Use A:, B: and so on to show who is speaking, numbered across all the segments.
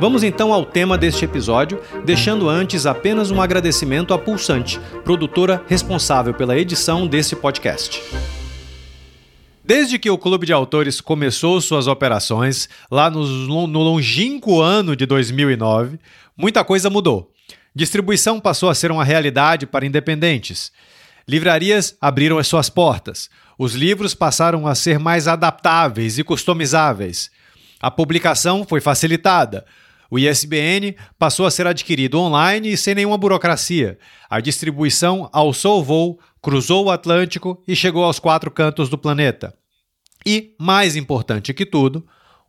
A: Vamos então ao tema deste episódio, deixando antes apenas um agradecimento à Pulsante, produtora responsável pela edição desse podcast. Desde que o Clube de Autores começou suas operações, lá no, no longínquo ano de 2009, muita coisa mudou. Distribuição passou a ser uma realidade para independentes. Livrarias abriram as suas portas. Os livros passaram a ser mais adaptáveis e customizáveis. A publicação foi facilitada. O ISBN passou a ser adquirido online e sem nenhuma burocracia. A distribuição alçou o voo, cruzou o Atlântico e chegou aos quatro cantos do planeta. E, mais importante que tudo,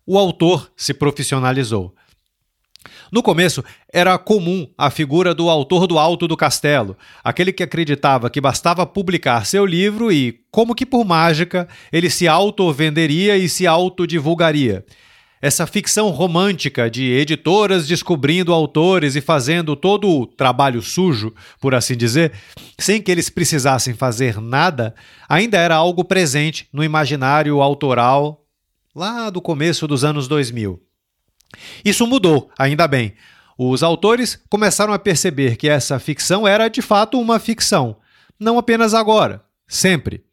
A: o autor se profissionalizou. No começo, era comum a figura do autor do alto do castelo, aquele que acreditava que bastava publicar seu livro e, como que por mágica, ele se auto-venderia e se autodivulgaria essa ficção romântica de editoras descobrindo autores e fazendo todo o trabalho sujo, por assim dizer, sem que eles precisassem fazer nada, ainda era algo presente no imaginário autoral lá do começo dos anos 2000. Isso mudou, ainda bem. Os autores começaram a perceber que essa ficção era de fato uma ficção, não apenas agora, sempre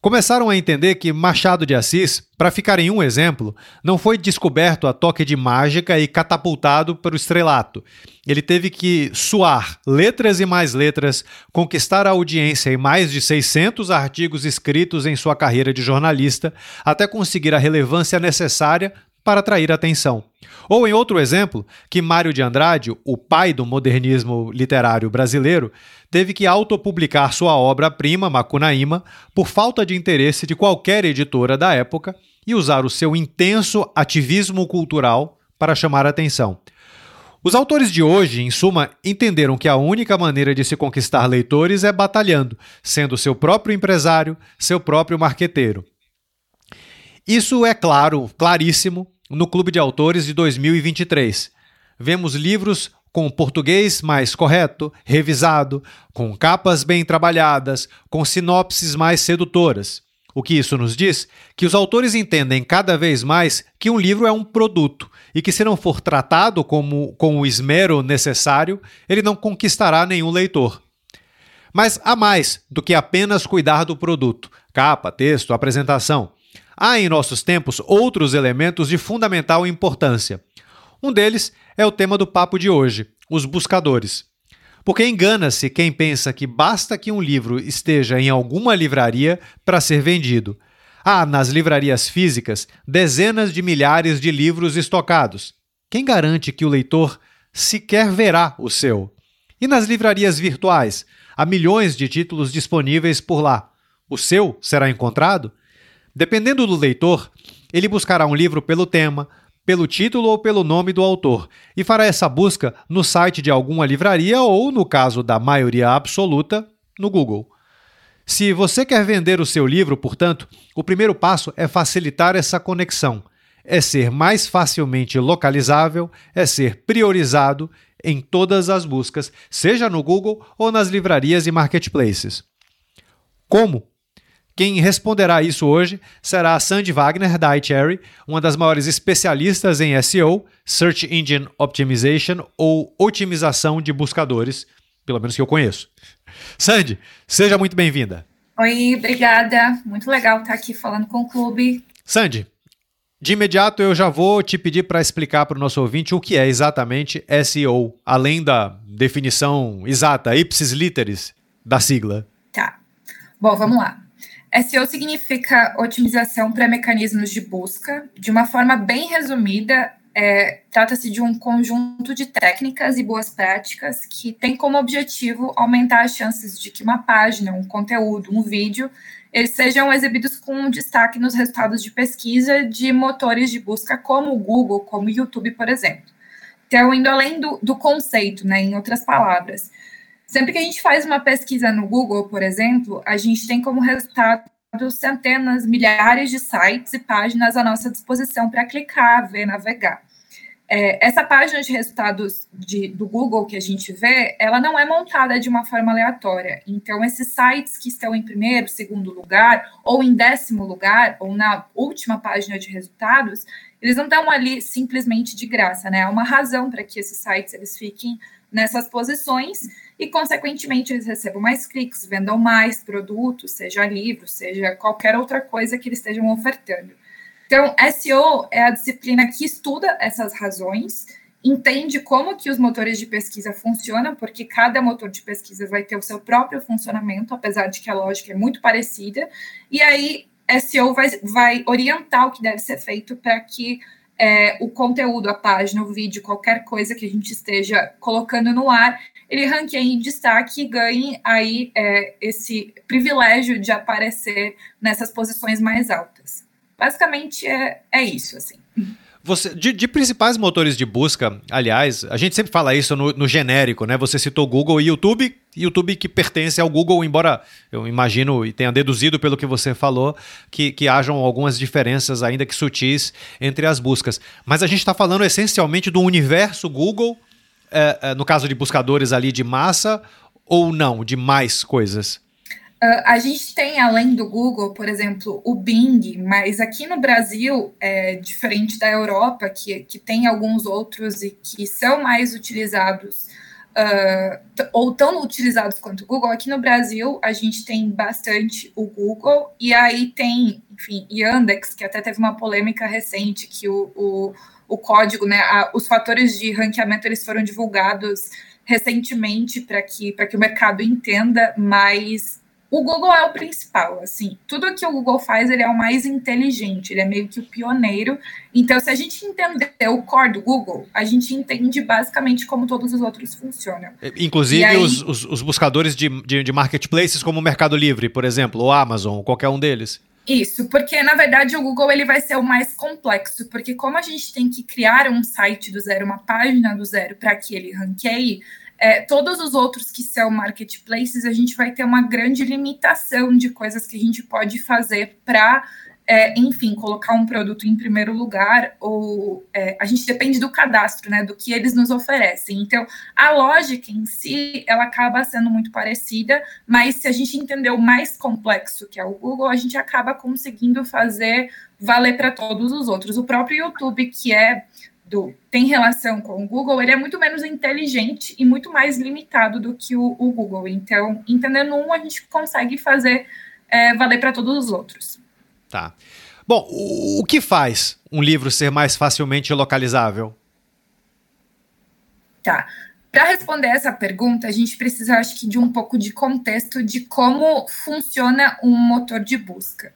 A: começaram a entender que Machado de Assis, para ficar em um exemplo, não foi descoberto a toque de mágica e catapultado para o estrelato. Ele teve que suar letras e mais letras, conquistar a audiência em mais de 600 artigos escritos em sua carreira de jornalista, até conseguir a relevância necessária para atrair atenção. Ou em outro exemplo, que Mário de Andrade, o pai do modernismo literário brasileiro, teve que autopublicar sua obra-prima, Macunaíma, por falta de interesse de qualquer editora da época e usar o seu intenso ativismo cultural para chamar atenção. Os autores de hoje, em suma, entenderam que a única maneira de se conquistar leitores é batalhando, sendo seu próprio empresário, seu próprio marqueteiro. Isso é claro, claríssimo, no Clube de Autores de 2023. Vemos livros com português mais correto, revisado, com capas bem trabalhadas, com sinopses mais sedutoras. O que isso nos diz? Que os autores entendem cada vez mais que um livro é um produto e que, se não for tratado como, com o esmero necessário, ele não conquistará nenhum leitor. Mas há mais do que apenas cuidar do produto: capa, texto, apresentação. Há em nossos tempos outros elementos de fundamental importância. Um deles é o tema do papo de hoje, os buscadores. Porque engana-se quem pensa que basta que um livro esteja em alguma livraria para ser vendido. Há nas livrarias físicas dezenas de milhares de livros estocados. Quem garante que o leitor sequer verá o seu? E nas livrarias virtuais? Há milhões de títulos disponíveis por lá. O seu será encontrado? Dependendo do leitor, ele buscará um livro pelo tema, pelo título ou pelo nome do autor e fará essa busca no site de alguma livraria ou, no caso da maioria absoluta, no Google. Se você quer vender o seu livro, portanto, o primeiro passo é facilitar essa conexão, é ser mais facilmente localizável, é ser priorizado em todas as buscas, seja no Google ou nas livrarias e marketplaces. Como? Quem responderá isso hoje será a Sandy Wagner, da iCherry, uma das maiores especialistas em SEO, Search Engine Optimization ou otimização de buscadores, pelo menos que eu conheço. Sandy, seja muito bem-vinda.
B: Oi, obrigada. Muito legal estar aqui falando com o clube.
A: Sandy, de imediato eu já vou te pedir para explicar para o nosso ouvinte o que é exatamente SEO, além da definição exata, ipsis literis, da sigla.
B: Tá. Bom, vamos lá. SEO significa otimização para mecanismos de busca. De uma forma bem resumida, é, trata-se de um conjunto de técnicas e boas práticas que tem como objetivo aumentar as chances de que uma página, um conteúdo, um vídeo, eles sejam exibidos com destaque nos resultados de pesquisa de motores de busca como o Google, como o YouTube, por exemplo. Então, indo além do, do conceito, né, em outras palavras, sempre que a gente faz uma pesquisa no Google, por exemplo, a gente tem como resultado centenas, milhares de sites e páginas à nossa disposição para clicar, ver, navegar. É, essa página de resultados de, do Google que a gente vê, ela não é montada de uma forma aleatória. Então, esses sites que estão em primeiro, segundo lugar, ou em décimo lugar, ou na última página de resultados, eles não estão ali simplesmente de graça, né? Há uma razão para que esses sites eles fiquem nessas posições e, consequentemente, eles recebam mais cliques, vendam mais produtos, seja livro, seja qualquer outra coisa que eles estejam ofertando. Então, SEO é a disciplina que estuda essas razões, entende como que os motores de pesquisa funcionam, porque cada motor de pesquisa vai ter o seu próprio funcionamento, apesar de que a lógica é muito parecida, e aí SEO vai, vai orientar o que deve ser feito para que é, o conteúdo, a página, o vídeo, qualquer coisa que a gente esteja colocando no ar, ele ranqueie em destaque e ganhe aí é, esse privilégio de aparecer nessas posições mais altas. Basicamente é, é isso, assim.
A: Você, de, de, principais motores de busca, aliás, a gente sempre fala isso no, no, genérico, né? Você citou Google e YouTube, YouTube que pertence ao Google, embora eu imagino e tenha deduzido pelo que você falou que, que hajam algumas diferenças, ainda que sutis, entre as buscas. Mas a gente está falando essencialmente do universo Google, é, é, no caso de buscadores ali de massa, ou não, de mais coisas?
B: Uh, a gente tem, além do Google, por exemplo, o Bing, mas aqui no Brasil, é diferente da Europa, que, que tem alguns outros e que são mais utilizados, uh, ou tão utilizados quanto o Google. Aqui no Brasil, a gente tem bastante o Google, e aí tem, enfim, Yandex, que até teve uma polêmica recente, que o, o, o código, né, a, os fatores de ranqueamento, eles foram divulgados recentemente para que, que o mercado entenda, mas o Google é o principal, assim, tudo que o Google faz, ele é o mais inteligente, ele é meio que o pioneiro. Então, se a gente entender o core do Google, a gente entende basicamente como todos os outros funcionam.
A: Inclusive aí, os, os, os, buscadores de, de, de, marketplaces como o Mercado Livre, por exemplo, ou Amazon, qualquer um deles.
B: Isso, porque na verdade o Google ele vai ser o mais complexo, porque como a gente tem que criar um site do zero, uma página do zero para que ele ranqueie, é, todos os outros que são marketplaces, a gente vai ter uma grande limitação de coisas que a gente pode fazer para, é, enfim, colocar um produto em primeiro lugar, ou é, a gente depende do cadastro, né, do que eles nos oferecem. Então, a lógica em si, ela acaba sendo muito parecida, mas se a gente entender o mais complexo, que é o Google, a gente acaba conseguindo fazer valer para todos os outros. O próprio YouTube, que é do, tem relação com o Google, ele é muito menos inteligente e muito mais limitado do que o, o Google. Então, entendendo um, a gente consegue fazer é, valer para todos os outros.
A: Tá. Bom, o, o que faz um livro ser mais facilmente localizável?
B: Tá. Para responder essa pergunta, a gente precisa, acho que, de um pouco de contexto de como funciona um motor de busca.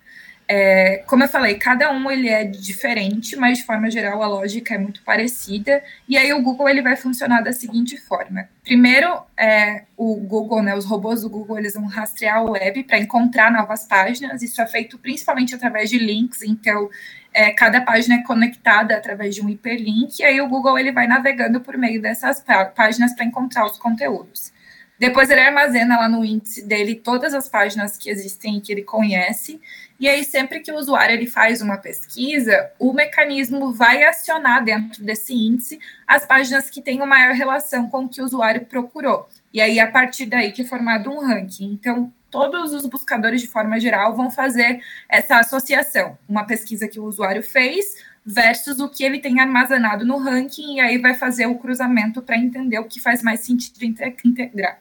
B: É, como eu falei, cada um ele é diferente, mas de forma geral a lógica é muito parecida. E aí o Google ele vai funcionar da seguinte forma: primeiro, é, o Google, né, os robôs do Google, eles vão rastrear a web para encontrar novas páginas. Isso é feito principalmente através de links. Então, é, cada página é conectada através de um hiperlink. E aí o Google ele vai navegando por meio dessas páginas para encontrar os conteúdos. Depois ele armazena lá no índice dele todas as páginas que existem e que ele conhece. E aí, sempre que o usuário ele faz uma pesquisa, o mecanismo vai acionar dentro desse índice as páginas que têm uma maior relação com o que o usuário procurou. E aí, a partir daí que é formado um ranking. Então, todos os buscadores, de forma geral, vão fazer essa associação. Uma pesquisa que o usuário fez versus o que ele tem armazenado no ranking, e aí vai fazer o cruzamento para entender o que faz mais sentido integrar.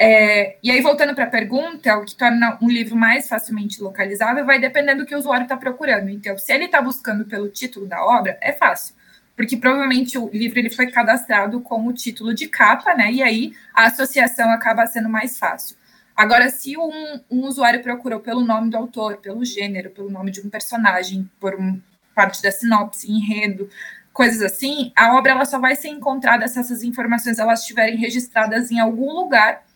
B: É, e aí, voltando para a pergunta, o que torna um livro mais facilmente localizável vai dependendo do que o usuário está procurando. Então, se ele está buscando pelo título da obra, é fácil, porque provavelmente o livro ele foi cadastrado com o título de capa, né? E aí a associação acaba sendo mais fácil. Agora, se um, um usuário procurou pelo nome do autor, pelo gênero, pelo nome de um personagem, por um, parte da sinopse, enredo, coisas assim, a obra ela só vai ser encontrada se essas informações elas estiverem registradas em algum lugar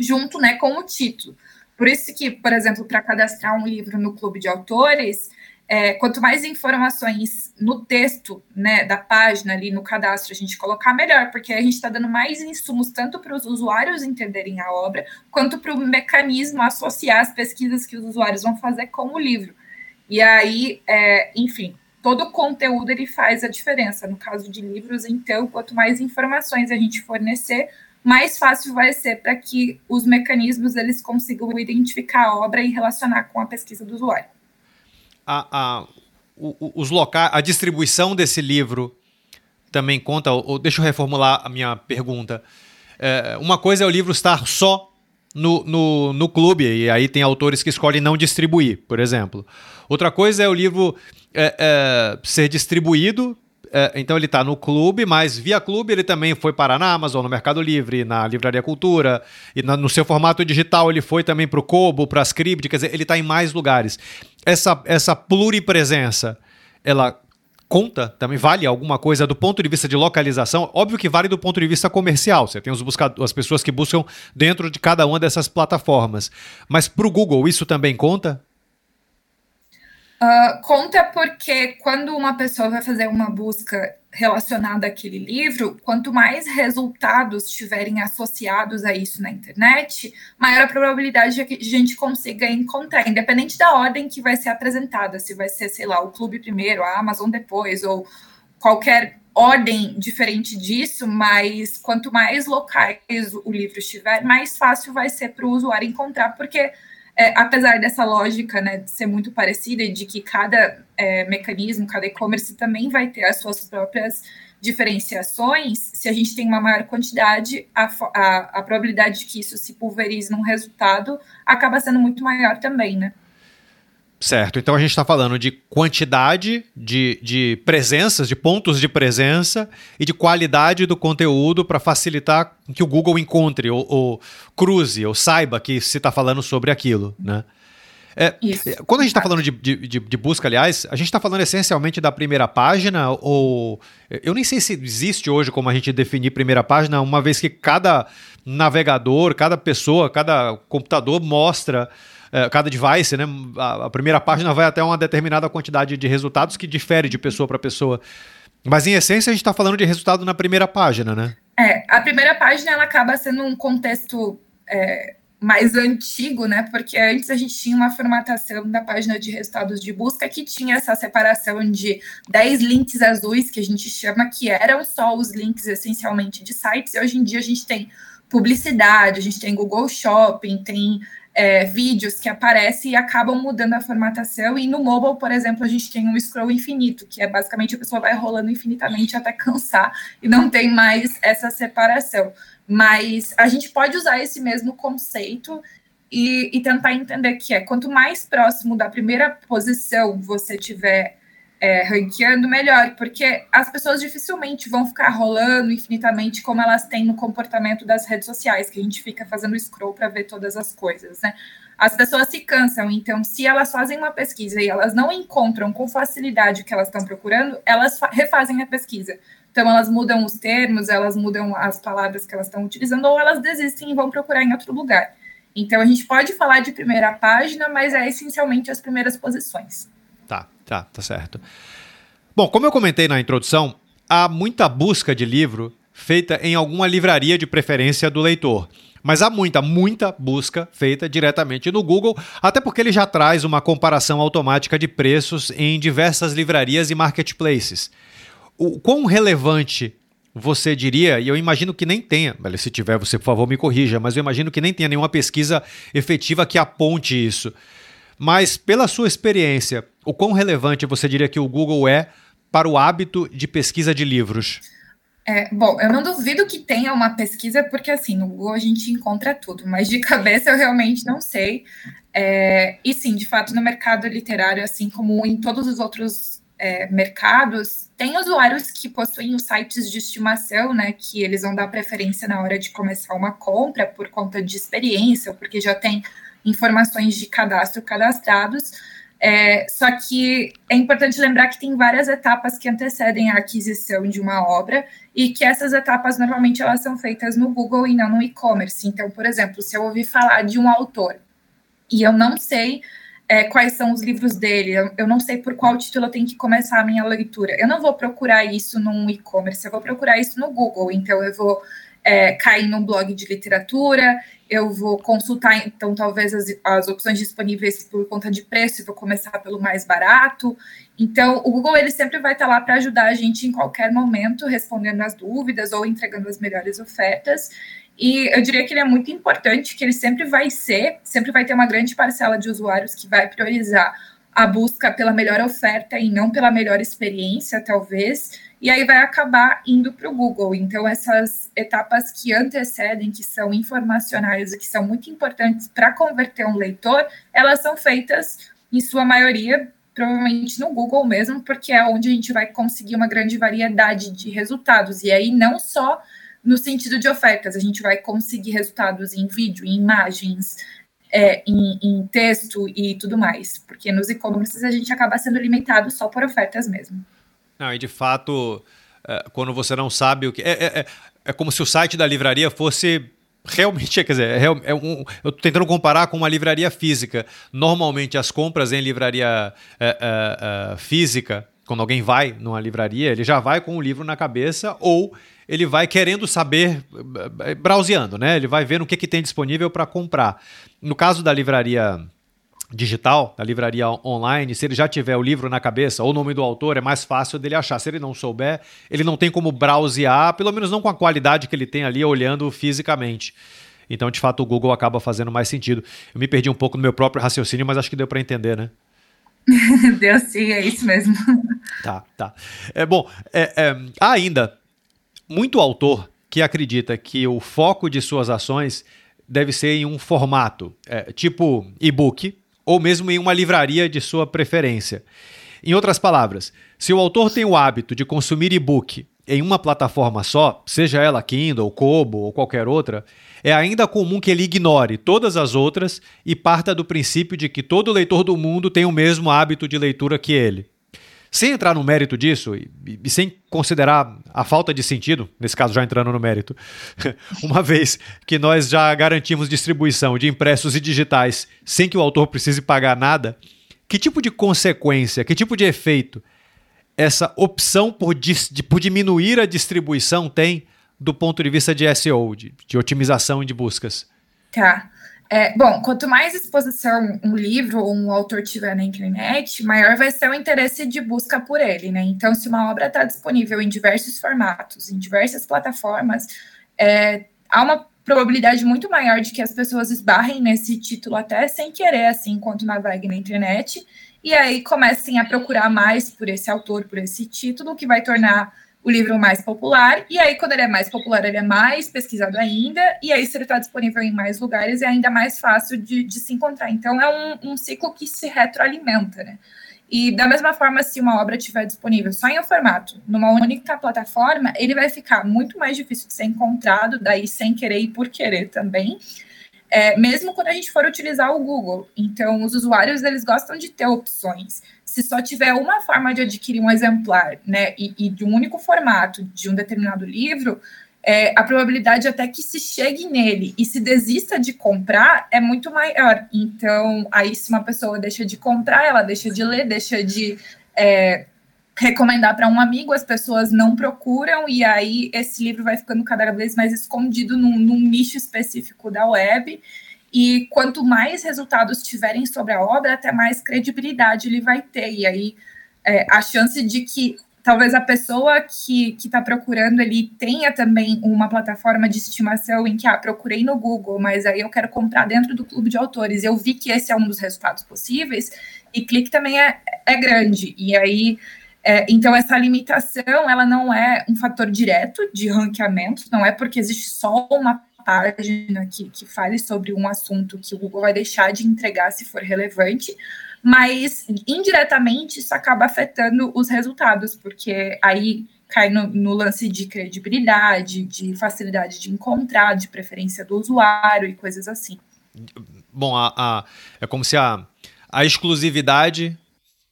B: junto né, com o título. Por isso que, por exemplo, para cadastrar um livro no clube de autores, é, quanto mais informações no texto né, da página ali no cadastro a gente colocar, melhor, porque a gente está dando mais insumos tanto para os usuários entenderem a obra, quanto para o mecanismo associar as pesquisas que os usuários vão fazer com o livro. E aí, é, enfim, todo o conteúdo ele faz a diferença. No caso de livros, então, quanto mais informações a gente fornecer, mais fácil vai ser para que os mecanismos eles consigam identificar a obra e relacionar com a pesquisa do usuário
A: a, a, o, os locais, a distribuição desse livro também conta? Ou, deixa eu reformular a minha pergunta. É, uma coisa é o livro estar só no, no, no clube, e aí tem autores que escolhem não distribuir, por exemplo. Outra coisa é o livro é, é, ser distribuído é, então ele está no clube, mas via clube ele também foi para na Amazon, no Mercado Livre, na Livraria Cultura, e na, no seu formato digital ele foi também para o Kobo, para as Script, quer dizer, ele está em mais lugares. Essa, essa pluripresença, ela conta, também vale alguma coisa do ponto de vista de localização? Óbvio que vale do ponto de vista comercial. Você tem os as pessoas que buscam dentro de cada uma dessas plataformas. Mas para o Google, isso também conta?
B: Uh, conta porque quando uma pessoa vai fazer uma busca relacionada àquele livro, quanto mais resultados estiverem associados a isso na internet, maior a probabilidade de que a gente consiga encontrar, independente da ordem que vai ser apresentada, se vai ser, sei lá, o Clube primeiro, a Amazon depois, ou qualquer ordem diferente disso, mas quanto mais locais o livro estiver, mais fácil vai ser para o usuário encontrar, porque é, apesar dessa lógica né, ser muito parecida e de que cada é, mecanismo, cada e-commerce também vai ter as suas próprias diferenciações, se a gente tem uma maior quantidade, a, a, a probabilidade de que isso se pulverize num resultado acaba sendo muito maior também, né?
A: Certo, então a gente está falando de quantidade de, de presenças, de pontos de presença e de qualidade do conteúdo para facilitar que o Google encontre ou, ou, cruze ou saiba que se está falando sobre aquilo, né? É, quando a gente está falando de, de, de, busca, aliás, a gente está falando essencialmente da primeira página, ou eu nem sei se existe hoje como a gente definir primeira página, uma vez que cada navegador, cada pessoa, cada computador mostra é, cada device, né? A, a, primeira página vai até uma determinada quantidade de resultados que difere de pessoa para pessoa. Mas em essência a gente está falando de resultado na primeira página, né?
B: É, a primeira página ela acaba sendo um contexto é, mais antigo, né? Porque antes a gente tinha uma formatação da página de resultados de busca que tinha essa separação de 10 links azuis, que a gente chama, que eram só os links essencialmente de sites, e hoje em dia a gente tem publicidade, a gente tem Google Shopping, tem é, vídeos que aparecem e acabam mudando a formatação. E no mobile, por exemplo, a gente tem um scroll infinito, que é basicamente a pessoa vai rolando infinitamente até cansar e não tem mais essa separação. Mas a gente pode usar esse mesmo conceito e, e tentar entender que é quanto mais próximo da primeira posição você tiver é, ranqueando, melhor, porque as pessoas dificilmente vão ficar rolando infinitamente como elas têm no comportamento das redes sociais, que a gente fica fazendo scroll para ver todas as coisas, né? As pessoas se cansam, então, se elas fazem uma pesquisa e elas não encontram com facilidade o que elas estão procurando, elas refazem a pesquisa. Então, elas mudam os termos, elas mudam as palavras que elas estão utilizando, ou elas desistem e vão procurar em outro lugar. Então, a gente pode falar de primeira página, mas é essencialmente as primeiras posições.
A: Tá, tá, certo. Bom, como eu comentei na introdução, há muita busca de livro feita em alguma livraria de preferência do leitor. Mas há muita, muita busca feita diretamente no Google, até porque ele já traz uma comparação automática de preços em diversas livrarias e marketplaces. O quão relevante você diria, e eu imagino que nem tenha, se tiver, você por favor me corrija, mas eu imagino que nem tenha nenhuma pesquisa efetiva que aponte isso. Mas pela sua experiência, o quão relevante você diria que o Google é para o hábito de pesquisa de livros?
B: É, bom, eu não duvido que tenha uma pesquisa, porque assim, no Google a gente encontra tudo, mas de cabeça eu realmente não sei. É, e sim, de fato, no mercado literário, assim como em todos os outros é, mercados, tem usuários que possuem os sites de estimação, né? Que eles vão dar preferência na hora de começar uma compra por conta de experiência, porque já tem informações de cadastro cadastrados. É, só que é importante lembrar que tem várias etapas que antecedem a aquisição de uma obra e que essas etapas normalmente elas são feitas no Google e não no e-commerce. Então, por exemplo, se eu ouvir falar de um autor e eu não sei é, quais são os livros dele, eu, eu, não sei por qual título eu tenho que começar a minha leitura. Eu não vou procurar isso num e-commerce, eu vou procurar isso no Google. Então, eu vou é, cair num blog de literatura, eu vou consultar, então, talvez as, as opções disponíveis por conta de preço, vou começar pelo mais barato. Então, o Google ele sempre vai estar lá para ajudar a gente em qualquer momento, respondendo as dúvidas ou entregando as melhores ofertas. E eu diria que ele é muito importante, que ele sempre vai ser, sempre vai ter uma grande parcela de usuários que vai priorizar a busca pela melhor oferta e não pela melhor experiência, talvez, e aí vai acabar indo para o Google. Então, essas etapas que antecedem, que são informacionais e que são muito importantes para converter um leitor, elas são feitas, em sua maioria, provavelmente no Google mesmo, porque é onde a gente vai conseguir uma grande variedade de resultados. E aí, não só no sentido de ofertas. A gente vai conseguir resultados em vídeo, em imagens, é, em, em, texto e tudo mais. Porque nos e-commerces a gente acaba sendo limitado só por ofertas mesmo.
A: Não, e de fato, é, quando você não sabe o que. É, é, é, é como se o site da livraria fosse realmente, quer dizer, é, é um, eu estou tentando comparar com uma livraria física. Normalmente as compras em livraria é, é, física, quando alguém vai numa livraria, ele já vai com o livro na cabeça ou ele vai querendo saber, browseando, né? Ele vai vendo o que, que tem disponível para comprar. No caso da livraria digital, da livraria online, se ele já tiver o livro na cabeça ou o nome do autor, é mais fácil dele achar. Se ele não souber, ele não tem como browsear, pelo menos não com a qualidade que ele tem ali olhando fisicamente. Então, de fato, o Google acaba fazendo mais sentido. Eu me perdi um pouco no meu próprio raciocínio, mas acho que deu para entender, né?
B: deu sim, é isso mesmo.
A: Tá, tá. É bom. É, é, há ainda muito autor que acredita que o foco de suas ações deve ser em um formato, é, tipo e-book, ou mesmo em uma livraria de sua preferência. Em outras palavras, se o autor tem o hábito de consumir e-book em uma plataforma só, seja ela Kindle, Kobo ou qualquer outra, é ainda comum que ele ignore todas as outras e parta do princípio de que todo leitor do mundo tem o mesmo hábito de leitura que ele. Sem entrar no mérito disso e, e, sem considerar a falta de sentido, nesse caso já entrando no mérito, uma vez que nós já garantimos distribuição de impressos e digitais sem que o autor precise pagar nada, que tipo de consequência, que tipo de efeito essa opção por, de, por diminuir a distribuição tem do ponto de vista de SEO, de, de otimização de buscas?
B: Tá. É, bom, quanto mais exposição um livro ou um autor tiver na internet, maior vai ser o interesse de busca por ele, né? Então, se uma obra está disponível em diversos formatos, em diversas plataformas, é, há uma probabilidade muito maior de que as pessoas esbarrem nesse título até sem querer, assim, enquanto naveguem na internet, e aí comecem a procurar mais por esse autor, por esse título, que vai tornar o livro mais popular, e aí, quando ele é mais popular, ele é mais pesquisado ainda, e aí, se ele está disponível em mais lugares, é ainda mais fácil de, de se encontrar. Então, é um, um, ciclo que se retroalimenta, né? E da mesma forma, se uma obra estiver disponível só em um formato, numa única plataforma, ele vai ficar muito mais difícil de ser encontrado, daí sem querer e por querer também, é, mesmo quando a gente for utilizar o Google. Então, os usuários, eles gostam de ter opções se só tiver uma forma de adquirir um exemplar, né, e, e de um único formato de um determinado livro, é, a probabilidade até que se chegue nele e se desista de comprar é muito maior. Então, aí se uma pessoa deixa de comprar, ela deixa de ler, deixa de é, recomendar para um amigo, as pessoas não procuram, e aí esse livro vai ficando cada vez mais escondido num, num nicho específico da web. E quanto mais resultados tiverem sobre a obra, até mais credibilidade ele vai ter. E aí é, a chance de que talvez a pessoa que está procurando ele tenha também uma plataforma de estimação em que ah, procurei no Google, mas aí eu quero comprar dentro do clube de autores. Eu vi que esse é um dos resultados possíveis, e clique também é, é grande. E aí. É, então, essa limitação, ela não é um fator direto de ranqueamento, não é porque existe só uma página que, que fale sobre um assunto que o Google vai deixar de entregar se for relevante, mas indiretamente isso acaba afetando os resultados, porque aí cai no, no, lance de credibilidade, de facilidade de encontrar, de preferência do usuário e coisas assim.
A: Bom, a, a, é como se a, a exclusividade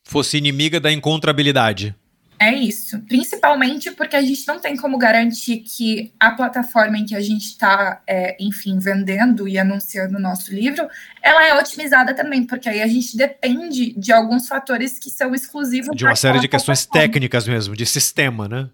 A: fosse inimiga da encontrabilidade.
B: É isso. Principalmente porque a gente não tem como garantir que a plataforma em que a gente está, é, enfim, vendendo e anunciando o nosso livro, ela é otimizada também, porque aí a gente depende de alguns fatores que são exclusivos.
A: De uma série de questões técnicas mesmo, de sistema, né?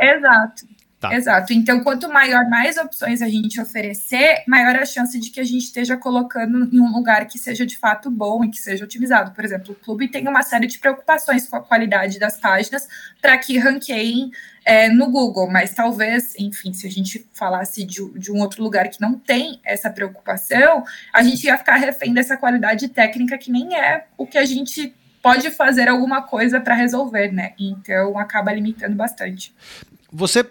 B: Exato. Tá. Exato. Então, quanto maior, mais opções a gente oferecer, maior a chance de que a gente esteja colocando em um lugar que seja de fato bom e que seja otimizado. Por exemplo, o clube tem uma série de preocupações com a qualidade das páginas para que ranqueiem é, no Google, mas talvez, enfim, se a gente falasse de, de, um outro lugar que não tem essa preocupação, a gente ia ficar refém dessa qualidade técnica que nem é o que a gente pode fazer alguma coisa para resolver, né? Então acaba limitando bastante.
A: Você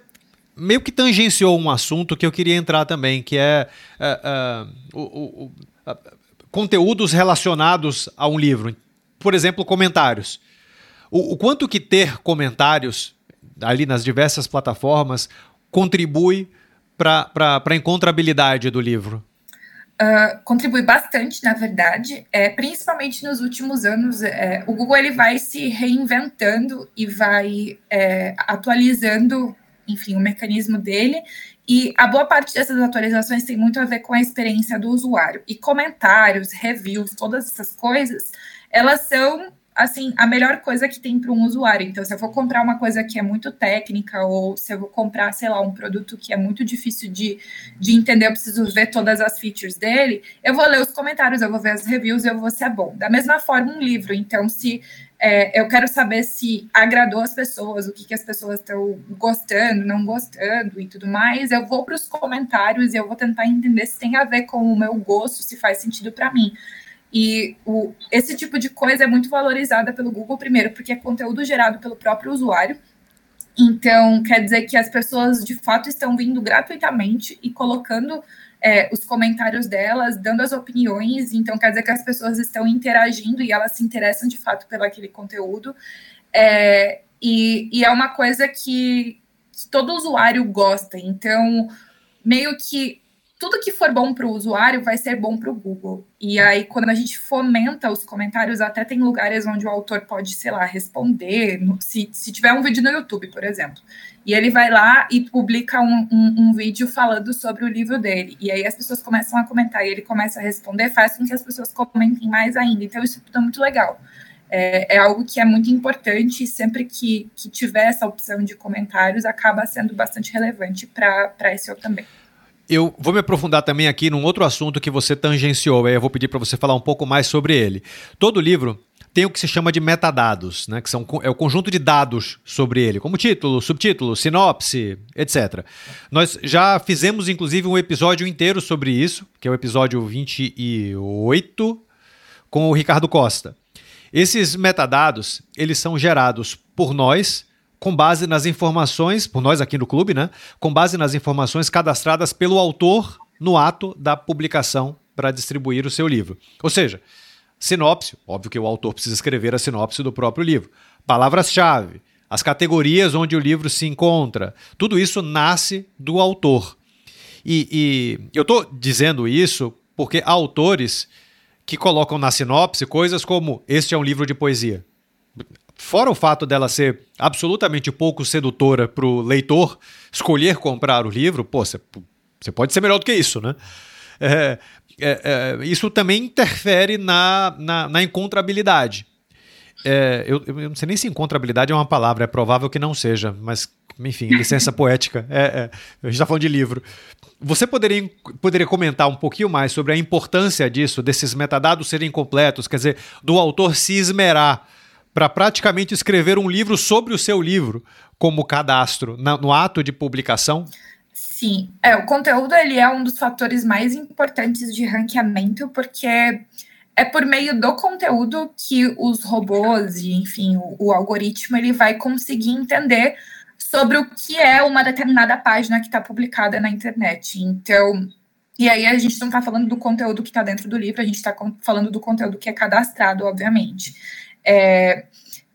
A: meio que tangenciou um assunto que eu queria entrar também, que é, é, é o, o, o, conteúdos relacionados a um livro. Por exemplo, comentários. O, quanto que ter comentários ali nas diversas plataformas contribui para a encontrabilidade do livro?
B: Uh, contribui bastante, na verdade, é, principalmente nos últimos anos. É, o Google ele vai se reinventando e vai é, atualizando enfim, o mecanismo dele. E a boa parte dessas atualizações tem muito a ver com a experiência do usuário. E comentários, reviews, todas essas coisas, elas são assim, a melhor coisa que tem para um usuário. Então, se eu for comprar uma coisa que é muito técnica, ou se eu vou comprar, sei lá, um produto que é muito difícil de, de entender, eu preciso ver todas as features dele, eu vou ler os comentários, eu vou ver as reviews, eu vou ser bom. Da mesma forma, um livro. Então, se é, eu quero saber se agradou as pessoas, o que, que as pessoas estão gostando, não gostando e tudo mais. Eu vou para os comentários e eu vou tentar entender se tem a ver com o meu gosto, se faz sentido para mim. E o, esse tipo de coisa é muito valorizada pelo Google, primeiro, porque é conteúdo gerado pelo próprio usuário. Então, quer dizer que as pessoas de fato estão vindo gratuitamente e colocando é, os comentários delas, dando as opiniões, então quer dizer que as pessoas estão interagindo e elas se interessam de fato pelo aquele conteúdo. É, e, e, é uma coisa que, que todo usuário gosta, então meio que tudo que for bom para o usuário vai ser bom para o Google. E aí, quando a gente fomenta os comentários, até tem lugares onde o autor pode, sei lá, responder. Se, se tiver um vídeo no YouTube, por exemplo, e ele vai lá e publica um, um, um, vídeo falando sobre o livro dele. E aí as pessoas começam a comentar e ele começa a responder, faz com que as pessoas comentem mais ainda. Então, isso tudo é muito legal. É, é algo que é muito importante e sempre que, que tiver essa opção de comentários, acaba sendo bastante relevante para SEO também.
A: Eu vou me aprofundar também aqui num outro assunto que você tangenciou, aí eu vou pedir para você falar um pouco mais sobre ele. Todo livro tem o que se chama de metadados, né, que são, é o conjunto de dados sobre ele, como título, subtítulo, sinopse, etc. Nós já fizemos, inclusive, um episódio inteiro sobre isso, que é o episódio 28, com o Ricardo Costa. Esses metadados, eles são gerados por nós, com base nas informações, por nós aqui no clube, né? Com base nas informações cadastradas pelo autor no ato da publicação para distribuir o seu livro. Ou seja, sinopse, óbvio que o autor precisa escrever a sinopse do próprio livro. Palavras-chave, as categorias onde o livro se encontra, tudo isso nasce do autor. E, e eu estou dizendo isso porque há autores que colocam na sinopse coisas como: Este é um livro de poesia. Fora o fato dela ser absolutamente pouco sedutora para o leitor escolher comprar o livro, pô, você pode ser melhor do que isso, né? É, é, é, isso também interfere na, na, na encontrabilidade. É, eu, eu, não sei nem se encontrabilidade é uma palavra, é provável que não seja, mas enfim, licença poética. É, a gente está falando de livro. Você poderia, poderia comentar um pouquinho mais sobre a importância disso, desses metadados serem completos, quer dizer, do autor se esmerar para praticamente escrever um livro sobre o seu livro como cadastro na, no ato de publicação?
B: Sim, é, o conteúdo ele é um dos fatores mais importantes de ranqueamento, porque é por meio do conteúdo que os robôs e, enfim, o, o algoritmo ele vai conseguir entender sobre o que é uma determinada página que está publicada na internet. Então, e aí a gente não está falando do conteúdo que está dentro do livro, a gente está falando do conteúdo que é cadastrado, obviamente. É,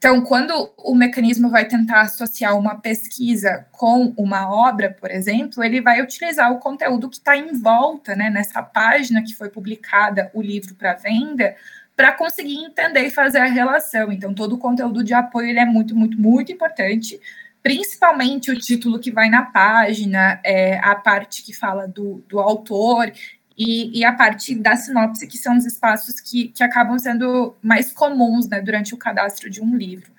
B: então, quando o mecanismo vai tentar associar uma pesquisa com uma obra, por exemplo, ele vai utilizar o conteúdo que está em volta, né, nessa página que foi publicada o livro para venda, para conseguir entender e fazer a relação. Então, todo o conteúdo de apoio ele é muito, muito, muito importante, principalmente o título que vai na página, é, a parte que fala do, do autor e, e, a parte da sinopse, que são os espaços que, que acabam sendo mais comuns né, durante o cadastro de um livro.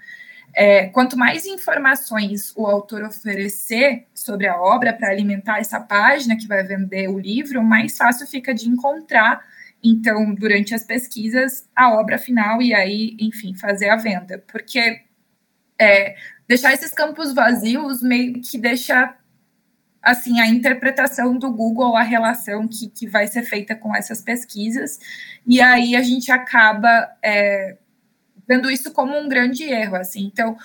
B: É, quanto mais informações o autor oferecer sobre a obra para alimentar essa página que vai vender o livro, mais fácil fica de encontrar então, durante as pesquisas, a obra final e aí, enfim, fazer a venda. Porque é, deixar esses campos vazios meio que deixa assim a interpretação do Google, a relação que, que vai ser feita com essas pesquisas, e aí a gente acaba é, vendo isso como um grande erro. Assim. Então,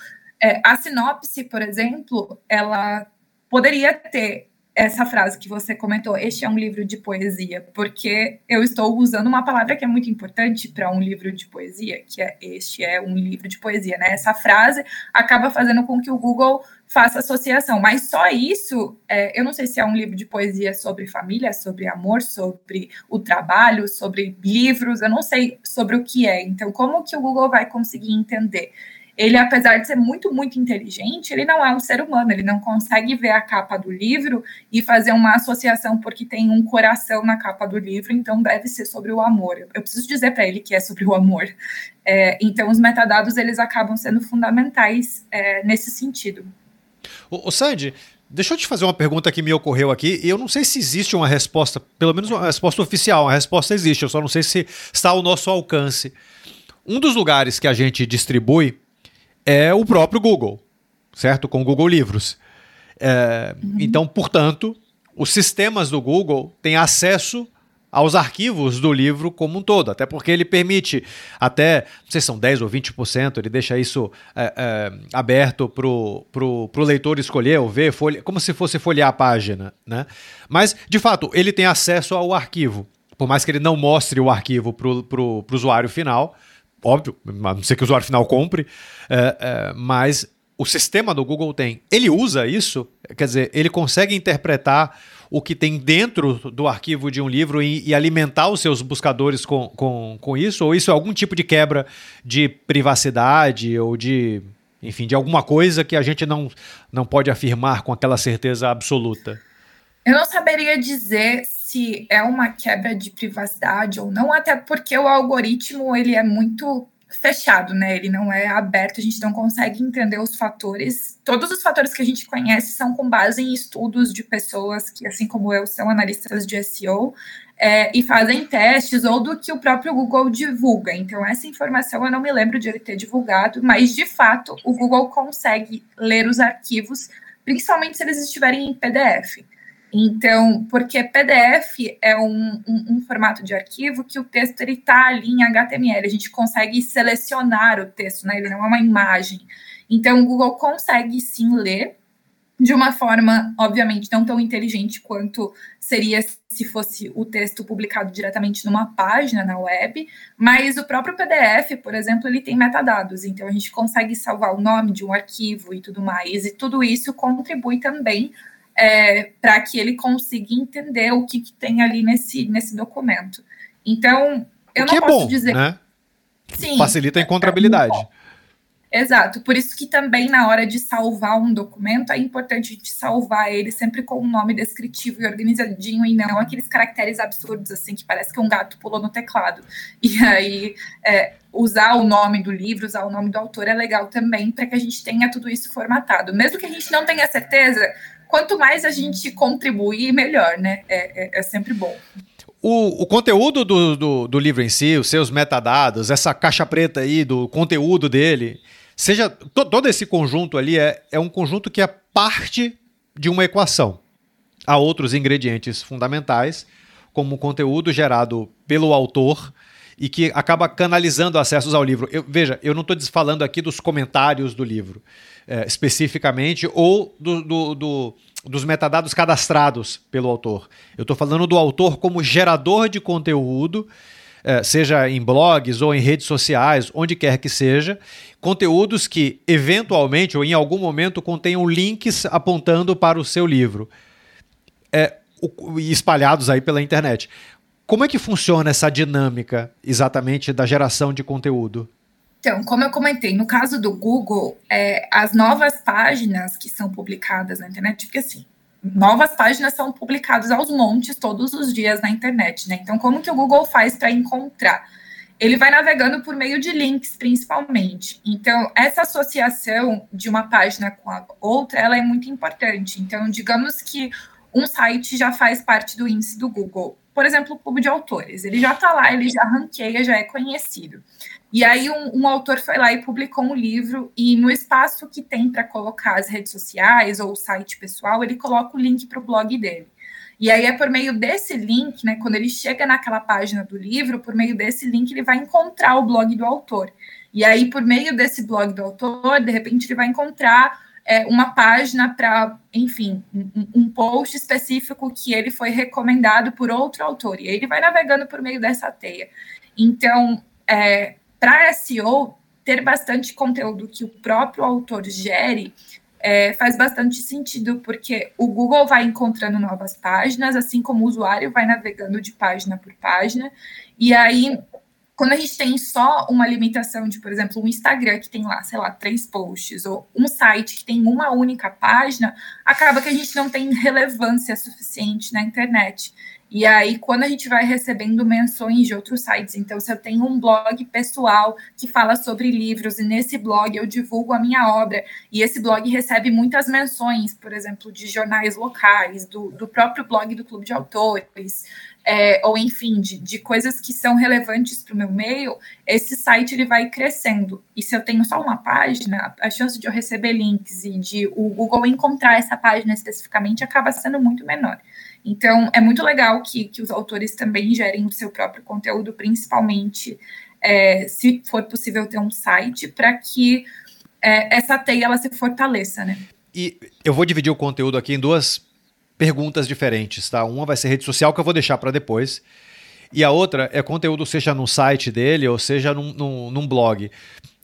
B: é, a sinopse, por exemplo, ela poderia ter essa frase que você comentou, este é um livro de poesia, porque eu estou usando uma palavra que é muito importante para um livro de poesia, que é este é um livro de poesia, né? Essa frase acaba fazendo com que o Google faça associação, mas só isso, é, eu não sei se é um livro de poesia sobre família, sobre amor, sobre o trabalho, sobre livros, eu não sei sobre o que é. Então, como que o Google vai conseguir entender? Ele, apesar de ser muito, muito inteligente, ele não é um ser humano, ele não consegue ver a capa do livro e fazer uma associação porque tem um coração na capa do livro, então deve ser sobre o amor. Eu preciso dizer para ele que é sobre o amor. É, então, os metadados, eles acabam sendo fundamentais é, nesse sentido.
A: O, o Sandy, Deixa eu te fazer uma pergunta que me ocorreu aqui, e eu não sei se existe uma resposta, pelo menos uma resposta oficial, a resposta existe, eu só não sei se está ao nosso alcance. Um dos lugares que a gente distribui é o próprio Google, certo? Com o Google Livros. É, uhum. Então, portanto, os sistemas do Google têm acesso aos arquivos do livro como um todo, até porque ele permite até, não sei se são 10 ou 20%, ele deixa isso é, é, aberto para o leitor escolher ou ver, folhe, como se fosse folhear a página. Né? Mas, de fato, ele tem acesso ao arquivo, por mais que ele não mostre o arquivo para o usuário final, óbvio, a não ser que o usuário final compre, é, é, mas o sistema do Google tem. Ele usa isso, quer dizer, ele consegue interpretar o que tem dentro do arquivo de um livro e, e, alimentar os seus buscadores com, com, com isso? Ou isso é algum tipo de quebra de privacidade ou de, enfim, de alguma coisa que a gente não, não pode afirmar com aquela certeza absoluta?
B: Eu não saberia dizer se é uma quebra de privacidade ou não, até porque o algoritmo ele é muito fechado, né? Ele não é aberto, a gente não consegue entender os fatores. Todos os fatores que a gente conhece são com base em estudos de pessoas que, assim como eu, são analistas de SEO é, e fazem testes ou do que o próprio Google divulga. Então, essa informação eu não me lembro de ele ter divulgado, mas de fato o Google consegue ler os arquivos, principalmente se eles estiverem em PDF. Então, porque PDF é um, um, um, formato de arquivo que o texto ele está ali em HTML, a gente consegue selecionar o texto, né? Ele não é uma imagem. Então, o Google consegue sim ler de uma forma, obviamente, não tão inteligente quanto seria se fosse o texto publicado diretamente numa página na web, mas o próprio PDF, por exemplo, ele tem metadados, então a gente consegue salvar o nome de um arquivo e tudo mais, e tudo isso contribui também é, para que ele consiga entender o que, que, tem ali nesse, nesse documento. Então, eu não
A: é
B: posso
A: bom,
B: dizer.
A: Né? Sim, Facilita a encontrabilidade.
B: É Exato, por isso que também na hora de salvar um documento é importante a gente salvar ele sempre com um nome descritivo e organizadinho e não aqueles caracteres absurdos assim que parece que um gato pulou no teclado. E aí é, usar o nome do livro, usar o nome do autor é legal também para que a gente tenha tudo isso formatado. Mesmo que a gente não tenha certeza, quanto mais a gente contribuir, melhor, né? É, é, é sempre bom.
A: O, o conteúdo do, do, do, livro em si, os seus metadados, essa caixa preta aí do conteúdo dele, seja to, todo esse conjunto ali é, é um conjunto que é parte de uma equação. Há outros ingredientes fundamentais, como o conteúdo gerado pelo autor e que acaba canalizando acessos ao livro. Eu, veja, eu não estou falando aqui dos comentários do livro é, especificamente ou do, do, do, dos metadados cadastrados pelo autor. Eu estou falando do autor como gerador de conteúdo, é, seja em blogs ou em redes sociais, onde quer que seja, conteúdos que eventualmente ou em algum momento contenham links apontando para o seu livro. É, espalhados aí pela internet. Como é que funciona essa dinâmica exatamente da geração de conteúdo?
B: Então, como eu comentei, no caso do Google, é, as novas páginas que são publicadas na internet, porque assim, novas páginas são publicadas aos montes todos os dias na internet, né? Então, como que o Google faz para encontrar? Ele vai navegando por meio de links, principalmente. Então, essa associação de uma página com a outra, ela é muito importante. Então, digamos que um site já faz parte do índice do Google. Por exemplo, o Clube de Autores. Ele já está lá, ele já ranqueia, já é conhecido. E aí um, um, autor foi lá e publicou um livro e no espaço que tem para colocar as redes sociais ou o site pessoal, ele coloca o link para o blog dele. E aí é por meio desse link, né, quando ele chega naquela página do livro, por meio desse link ele vai encontrar o blog do autor. E aí por meio desse blog do autor, de repente ele vai encontrar é, uma página para, enfim, um, um, post específico que ele foi recomendado por outro autor. E ele vai navegando por meio dessa teia. Então, é, para SEO, ter bastante conteúdo que o próprio autor gere é, faz bastante sentido, porque o Google vai encontrando novas páginas, assim como o usuário vai navegando de página por página, e aí, quando a gente tem só uma limitação de, por exemplo, um Instagram que tem lá, sei lá, três posts, ou um site que tem uma única página, acaba que a gente não tem relevância suficiente na internet. E aí, quando a gente vai recebendo menções de outros sites, então, se eu tenho um blog pessoal que fala sobre livros, e nesse blog eu divulgo a minha obra, e esse blog recebe muitas menções, por exemplo, de jornais locais, do, do próprio blog do Clube de Autores, é, ou enfim, de, de coisas que são relevantes para o meu meio, esse site ele vai crescendo. E se eu tenho só uma página, a chance de eu receber links e de o Google encontrar essa página especificamente acaba sendo muito menor. Então, é muito legal que, que os autores também gerem o seu próprio conteúdo, principalmente é, se for possível ter um site, para que é, essa teia ela se fortaleça, né?
A: E eu vou dividir o conteúdo aqui em duas perguntas diferentes, tá? Uma vai ser rede social, que eu vou deixar para depois. E a outra é conteúdo, seja no site dele ou seja num, num, num blog.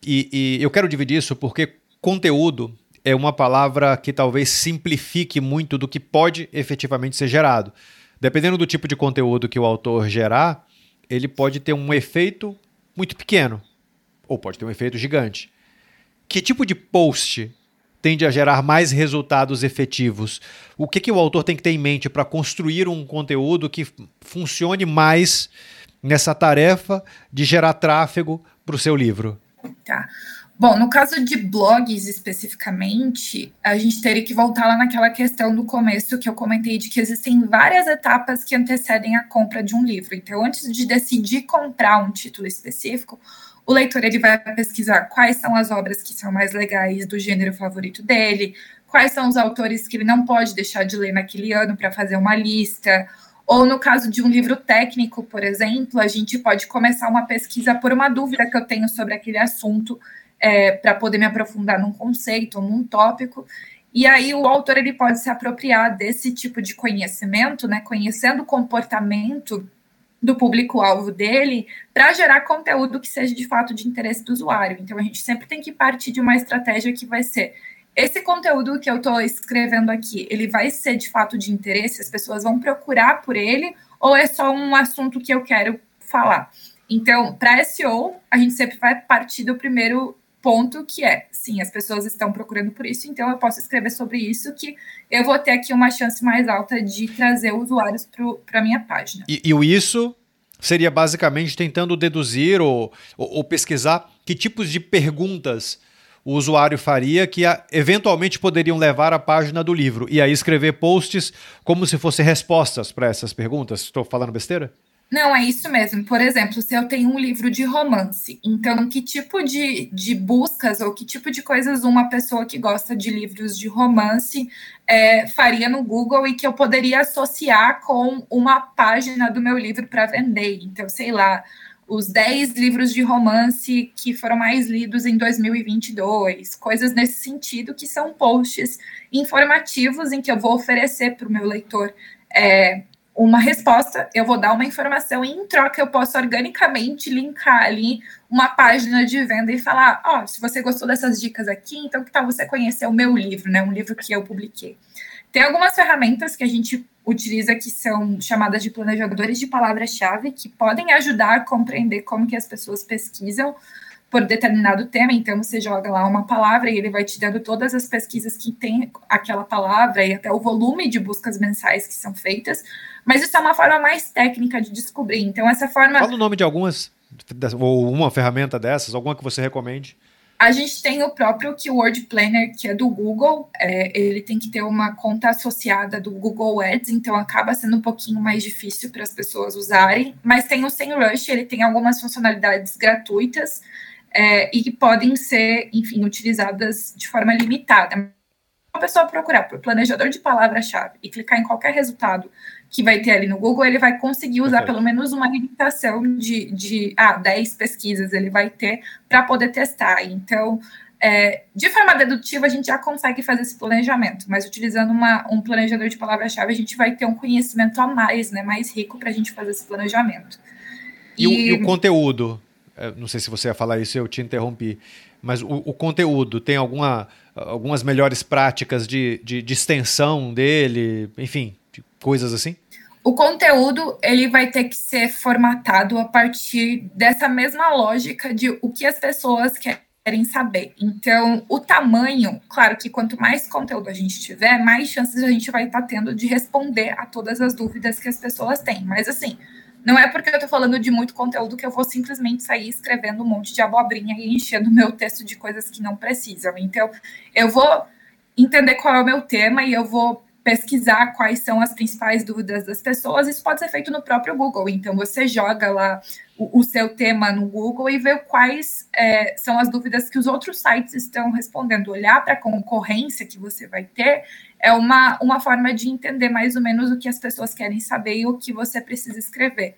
A: E, e eu quero dividir isso porque conteúdo é uma palavra que talvez simplifique muito do que pode efetivamente ser gerado. Dependendo do tipo de conteúdo que o autor gerar, ele pode ter um efeito muito pequeno, ou pode ter um efeito gigante. Que tipo de post tende a gerar mais resultados efetivos? O que, que o autor tem que ter em mente para construir um conteúdo que funcione mais nessa tarefa de gerar tráfego para o seu livro?
B: Tá. Bom, no caso de blogs especificamente, a gente teria que voltar lá naquela questão do começo que eu comentei de que existem várias etapas que antecedem a compra de um livro. Então, antes de decidir comprar um título específico, o leitor ele vai pesquisar quais são as obras que são mais legais do gênero favorito dele, quais são os autores que ele não pode deixar de ler naquele ano para fazer uma lista. Ou no caso de um livro técnico, por exemplo, a gente pode começar uma pesquisa por uma dúvida que eu tenho sobre aquele assunto é, para poder me aprofundar num conceito ou num tópico. E aí o autor ele pode se apropriar desse tipo de conhecimento, né, conhecendo o comportamento do público-alvo dele, para gerar conteúdo que seja de fato de interesse do usuário. Então a gente sempre tem que partir de uma estratégia que vai ser esse conteúdo que eu estou escrevendo aqui, ele vai ser de fato de interesse, as pessoas vão procurar por ele, ou é só um assunto que eu quero falar? Então, para SEO, a gente sempre vai partir do primeiro ponto que é, sim, as pessoas estão procurando por isso, então eu posso escrever sobre isso que eu vou ter aqui uma chance mais alta de trazer usuários para a minha página.
A: E, e o isso seria basicamente tentando deduzir ou, ou, ou, pesquisar que tipos de perguntas o usuário faria que eventualmente poderiam levar à página do livro e aí escrever posts como se fossem respostas para essas perguntas. Estou falando besteira?
B: Não, é isso mesmo. Por exemplo, se eu tenho um livro de romance, então que tipo de, de buscas ou que tipo de coisas uma pessoa que gosta de livros de romance é, faria no Google e que eu poderia associar com uma página do meu livro para vender? Então, sei lá, os 10 livros de romance que foram mais lidos em 2022, coisas nesse sentido, que são posts informativos em que eu vou oferecer para o meu leitor. É, uma resposta, eu vou dar uma informação e em troca eu posso organicamente linkar ali uma página de venda e falar, ó, oh, se você gostou dessas dicas aqui, então que tal você conhecer o meu livro, né, um livro que eu publiquei. Tem algumas ferramentas que a gente utiliza que são chamadas de planejadores de palavra-chave, que podem ajudar a compreender como que as pessoas pesquisam por determinado tema, então você joga lá uma palavra e ele vai te dando todas as pesquisas que tem aquela palavra e até o volume de buscas mensais que são feitas, mas isso é uma forma mais técnica de descobrir. Então essa forma
A: Fala o nome de algumas ou uma ferramenta dessas, alguma que você recomende?
B: A gente tem o próprio Keyword Planner, que é do Google. É, ele tem que ter uma conta associada do Google Ads, então acaba sendo um pouquinho mais difícil para as pessoas usarem. Mas tem o SEMrush, ele tem algumas funcionalidades gratuitas é, e que podem ser, enfim, utilizadas de forma limitada. A pessoa procurar por planejador de palavra-chave e clicar em qualquer resultado que vai ter ali no Google, ele vai conseguir usar pelo menos uma limitação de, de ah, 10 pesquisas ele vai ter para poder testar. Então, é, de forma dedutiva, a gente já consegue fazer esse planejamento, mas utilizando uma, um planejador de palavra-chave, a gente vai ter um conhecimento a mais, né, mais rico para a gente fazer esse planejamento.
A: E, e, o, e o, conteúdo? É, não sei se você ia falar isso, eu te interrompi, mas o, o conteúdo tem alguma, algumas melhores práticas de, de, de extensão dele, enfim, coisas assim?
B: O conteúdo ele vai ter que ser formatado a partir dessa mesma lógica de o que as pessoas querem saber. Então, o tamanho, claro que quanto mais conteúdo a gente tiver, mais chances a gente vai estar tá tendo de responder a todas as dúvidas que as pessoas têm. Mas assim, não é porque eu estou falando de muito conteúdo que eu vou simplesmente sair escrevendo um monte de abobrinha e enchendo meu texto de coisas que não precisam. Então, eu vou entender qual é o meu tema e eu vou pesquisar quais são as principais dúvidas das pessoas, isso pode ser feito no próprio Google. Então, você joga lá o, o seu tema no Google e vê quais é, são as dúvidas que os outros sites estão respondendo. Olhar para a concorrência que você vai ter é uma, uma forma de entender mais ou menos o que as pessoas querem saber e o que você precisa escrever.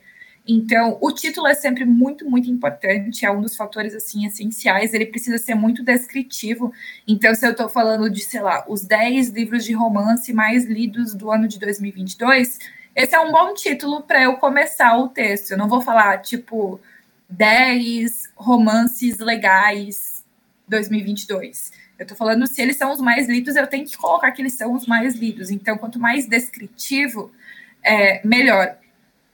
B: Então, o título é sempre muito, muito importante, é um dos fatores assim essenciais, ele precisa ser muito descritivo. Então, se eu estou falando de, sei lá, os 10 livros de romance mais lidos do ano de 2022, esse é um bom título para eu começar o texto. Eu não vou falar, tipo, 10 romances legais 2022. Eu estou falando se eles são os mais lidos, eu tenho que colocar que eles são os mais lidos. Então, quanto mais descritivo, é, melhor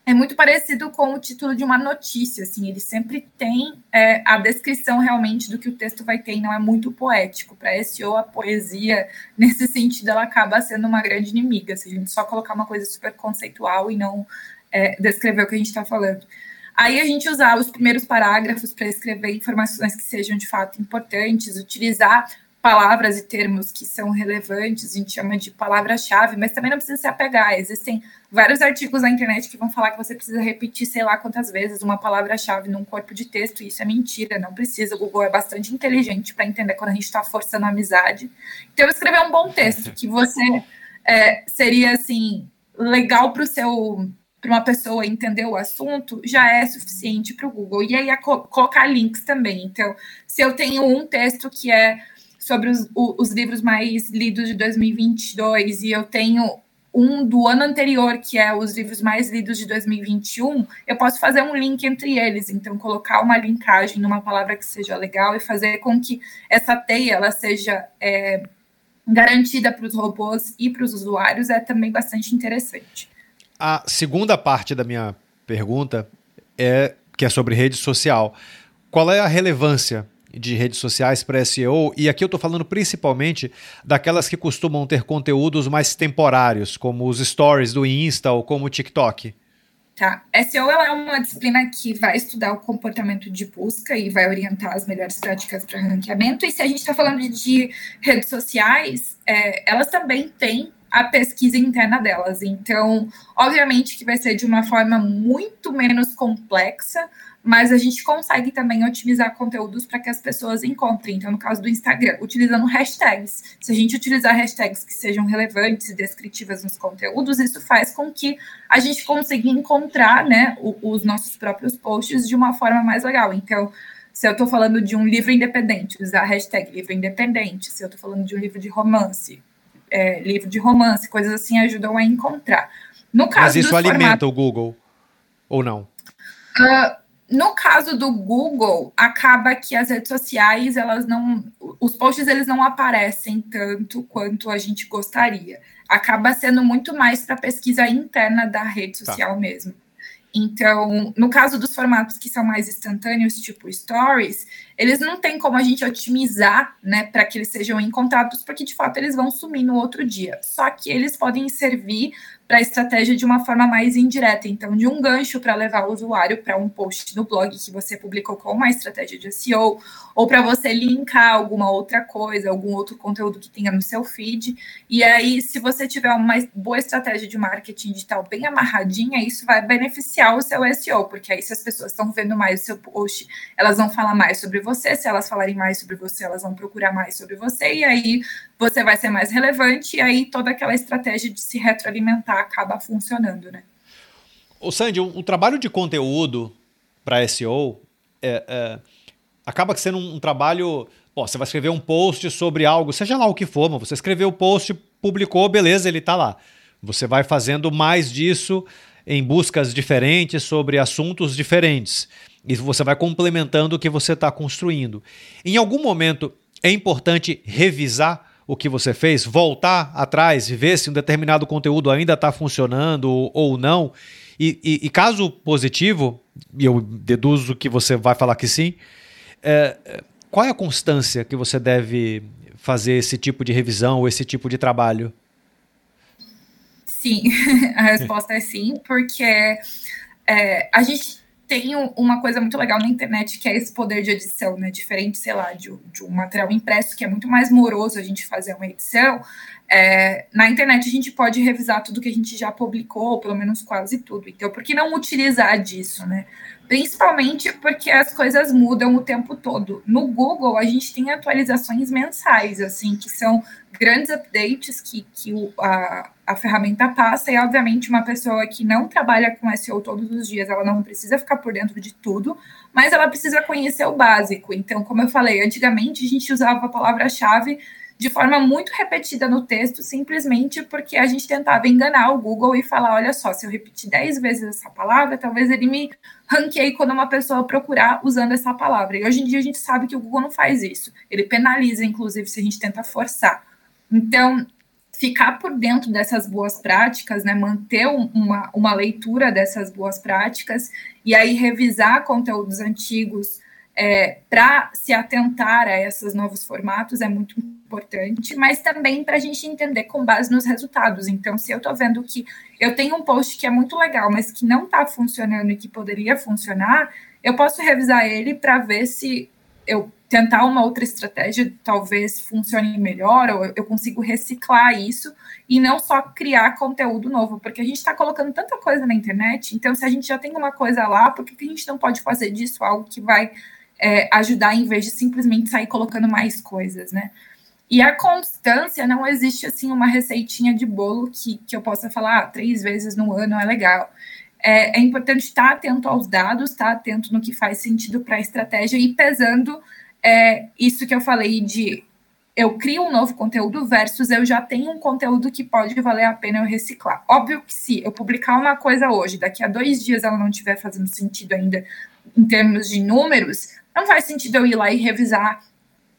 B: é muito parecido com o título de uma notícia, assim, ele sempre tem é, a descrição realmente do que o texto vai ter e não é muito poético. Para SEO, a poesia, nesse sentido, ela acaba sendo uma grande inimiga, se a gente só colocar uma coisa super conceitual e não é, descrever o que a gente está falando. Aí a gente usar os primeiros parágrafos para escrever informações que sejam de fato importantes, utilizar palavras e termos que são relevantes, a gente chama de palavra-chave, mas também não precisa se apegar. Existem vários artigos na internet que vão falar que você precisa repetir sei lá quantas vezes uma palavra-chave num corpo de texto, e isso é mentira, não precisa. O Google é bastante inteligente para entender quando a gente está forçando a amizade. Então, escrever um bom texto que você é, seria assim legal para o seu para uma pessoa entender o assunto já é suficiente para o Google. E aí é co colocar links também. Então, se eu tenho um texto que é sobre os, os livros mais lidos de 2022 e eu tenho um do ano anterior, que é os livros mais lidos de 2021, eu posso fazer um link entre eles. Então, colocar uma linkagem numa palavra que seja legal e fazer com que essa teia ela seja é, garantida para os robôs e para os usuários é também bastante interessante.
A: A segunda parte da minha pergunta é que é sobre rede social. Qual é a relevância de redes sociais para SEO, e aqui eu estou falando principalmente daquelas que costumam ter conteúdos mais temporários, como os stories do Insta ou como o TikTok.
B: Tá. SEO é uma disciplina que vai estudar o comportamento de busca e vai orientar as melhores práticas para ranqueamento. E se a gente está falando de redes sociais, é, elas também têm a pesquisa interna delas. Então, obviamente que vai ser de uma forma muito menos complexa, mas a gente consegue também otimizar conteúdos para que as pessoas encontrem. Então, no caso do Instagram, utilizando hashtags. Se a gente utilizar hashtags que sejam relevantes e descritivas nos conteúdos, isso faz com que a gente consiga encontrar né, os nossos próprios posts de uma forma mais legal. Então, se eu estou falando de um livro independente, usar a hashtag livro independente. Se eu estou falando de um livro de romance, é, livro de romance, coisas assim ajudam a encontrar.
A: No caso Mas isso alimenta formatos, o Google ou não?
B: Uh, no caso do Google, acaba que as redes sociais, elas não, os posts eles não aparecem tanto quanto a gente gostaria. acaba sendo muito mais para pesquisa interna da rede tá. social tá. mesmo. Então, no caso dos formatos que são mais instantâneos, tipo stories, eles não tem como a gente otimizar, né, para que eles sejam encontrados, porque de fato eles vão sumir no outro dia. Só que eles podem servir para a estratégia de uma forma mais indireta. Então, de um gancho para levar o usuário para um post no blog que você publicou com uma estratégia de SEO, ou para você linkar alguma outra coisa, algum outro conteúdo que tenha no seu feed. E aí, se você tiver uma boa estratégia de marketing digital bem amarradinha, isso vai beneficiar o seu SEO, porque aí, se as pessoas estão vendo mais o seu post, elas vão falar mais sobre você. Se elas falarem mais sobre você, elas vão procurar mais sobre você. E aí, você vai ser mais relevante. E aí, toda aquela estratégia de se retroalimentar acaba funcionando, né?
A: O Sandy, o, trabalho de conteúdo para SEO é, é, acaba sendo um, trabalho. Você vai escrever um post sobre algo, seja lá o que for, mas você escreveu o post, publicou, beleza, ele está lá. Você vai fazendo mais disso em buscas diferentes sobre assuntos diferentes. E você vai complementando o que você está construindo. Em algum momento é importante revisar o que você fez, voltar atrás e ver se um determinado conteúdo ainda está funcionando ou não. E, e, e, caso positivo, e eu deduzo que você vai falar que sim, é, qual é a constância que você deve fazer esse tipo de revisão ou esse tipo de trabalho?
B: Sim, a resposta é sim, porque é, a gente tem uma coisa muito legal na internet que é esse poder de edição, né? Diferente, sei lá, de, de um material impresso, que é muito mais moroso a gente fazer uma edição. É, na internet a gente pode revisar tudo que a gente já publicou, ou pelo menos quase tudo. Então, por que não utilizar disso, né? Principalmente porque as coisas mudam o tempo todo. No Google, a gente tem atualizações mensais, assim, que são grandes updates que, que o, a, a ferramenta passa, e obviamente uma pessoa que não trabalha com SEO todos os dias, ela não precisa ficar por dentro de tudo, mas ela precisa conhecer o básico. Então, como eu falei, antigamente a gente usava a palavra-chave de forma muito repetida no texto, simplesmente porque a gente tentava enganar o Google e falar: olha só, se eu repetir 10 vezes essa palavra, talvez ele me ranqueie quando uma pessoa procurar usando essa palavra. E hoje em dia a gente sabe que o Google não faz isso. Ele penaliza, inclusive, se a gente tenta forçar. Então, ficar por dentro dessas boas práticas, né, manter uma, uma leitura dessas boas práticas e aí revisar conteúdos antigos é, para se atentar a esses novos formatos é muito importante, mas também para a gente entender com base nos resultados. Então, se eu estou vendo que eu tenho um post que é muito legal, mas que não está funcionando e que poderia funcionar, eu posso revisar ele para ver se eu tentar uma outra estratégia talvez funcione melhor, ou eu consigo reciclar isso e não só criar conteúdo novo, porque a gente está colocando tanta coisa na internet, então se a gente já tem uma coisa lá, por que a gente não pode fazer disso algo que vai é, ajudar em vez de simplesmente sair colocando mais coisas, né? E a constância não existe assim uma receitinha de bolo que, que eu possa falar ah, três vezes no ano é legal. É, é importante estar atento aos dados, estar atento no que faz sentido para a estratégia e pesando é, isso que eu falei de eu crio um novo conteúdo versus eu já tenho um conteúdo que pode valer a pena eu reciclar. Óbvio que se eu publicar uma coisa hoje, daqui a dois dias ela não estiver fazendo sentido ainda em termos de números, não faz sentido eu ir lá e revisar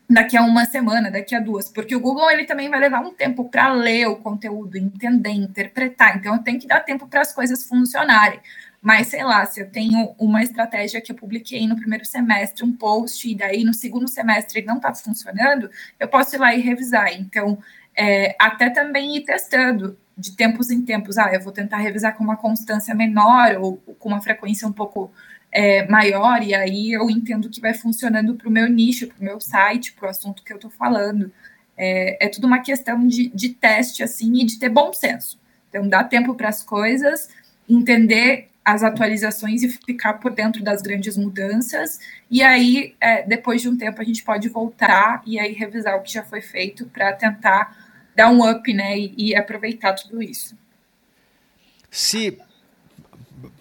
B: daqui a uma semana, daqui a duas, porque o Google ele também vai levar um tempo para ler o conteúdo, entender, interpretar. Então eu tenho que dar tempo para as coisas funcionarem. Mas sei lá, se eu tenho uma estratégia que eu publiquei no primeiro semestre, um post, e daí no segundo semestre não está funcionando, eu posso ir lá e revisar. Então, é, até também ir testando de tempos em tempos. Ah, eu vou tentar revisar com uma constância menor ou com uma frequência um pouco é, maior, e aí eu entendo que vai funcionando para o meu nicho, para o meu site, para o assunto que eu estou falando. É, é tudo uma questão de, de teste, assim, e de ter bom senso. Então, dá tempo para as coisas, entender as atualizações e ficar por dentro das grandes mudanças, e aí, é, depois de um tempo, a gente pode voltar e aí revisar o que já foi feito para tentar dar um up, né, e, e aproveitar tudo isso.
A: Se,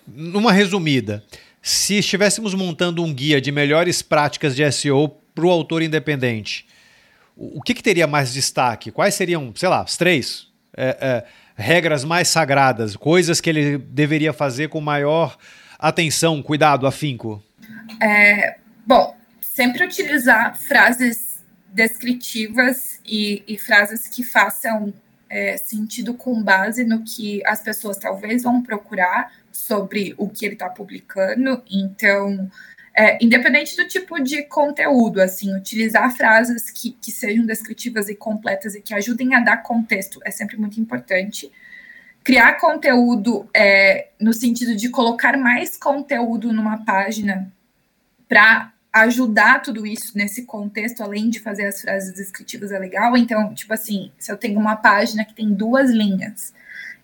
A: numa resumida, se estivéssemos montando um guia de melhores práticas de SEO para o autor independente, o que, que, teria mais destaque? Quais seriam, sei lá, as três é, é, regras mais sagradas, coisas que ele deveria fazer com maior atenção, cuidado, afinco?
B: É, bom, sempre utilizar frases descritivas e, e frases que façam é, sentido com base no que as pessoas talvez vão procurar sobre o que ele está publicando. Então, é, independente do tipo de conteúdo, assim, utilizar frases que, que sejam descritivas e completas e que ajudem a dar contexto é sempre muito importante. Criar conteúdo é, no sentido de colocar mais conteúdo numa página para ajudar tudo isso nesse contexto, além de fazer as frases descritivas, é legal. Então, tipo assim, se eu tenho uma página que tem duas linhas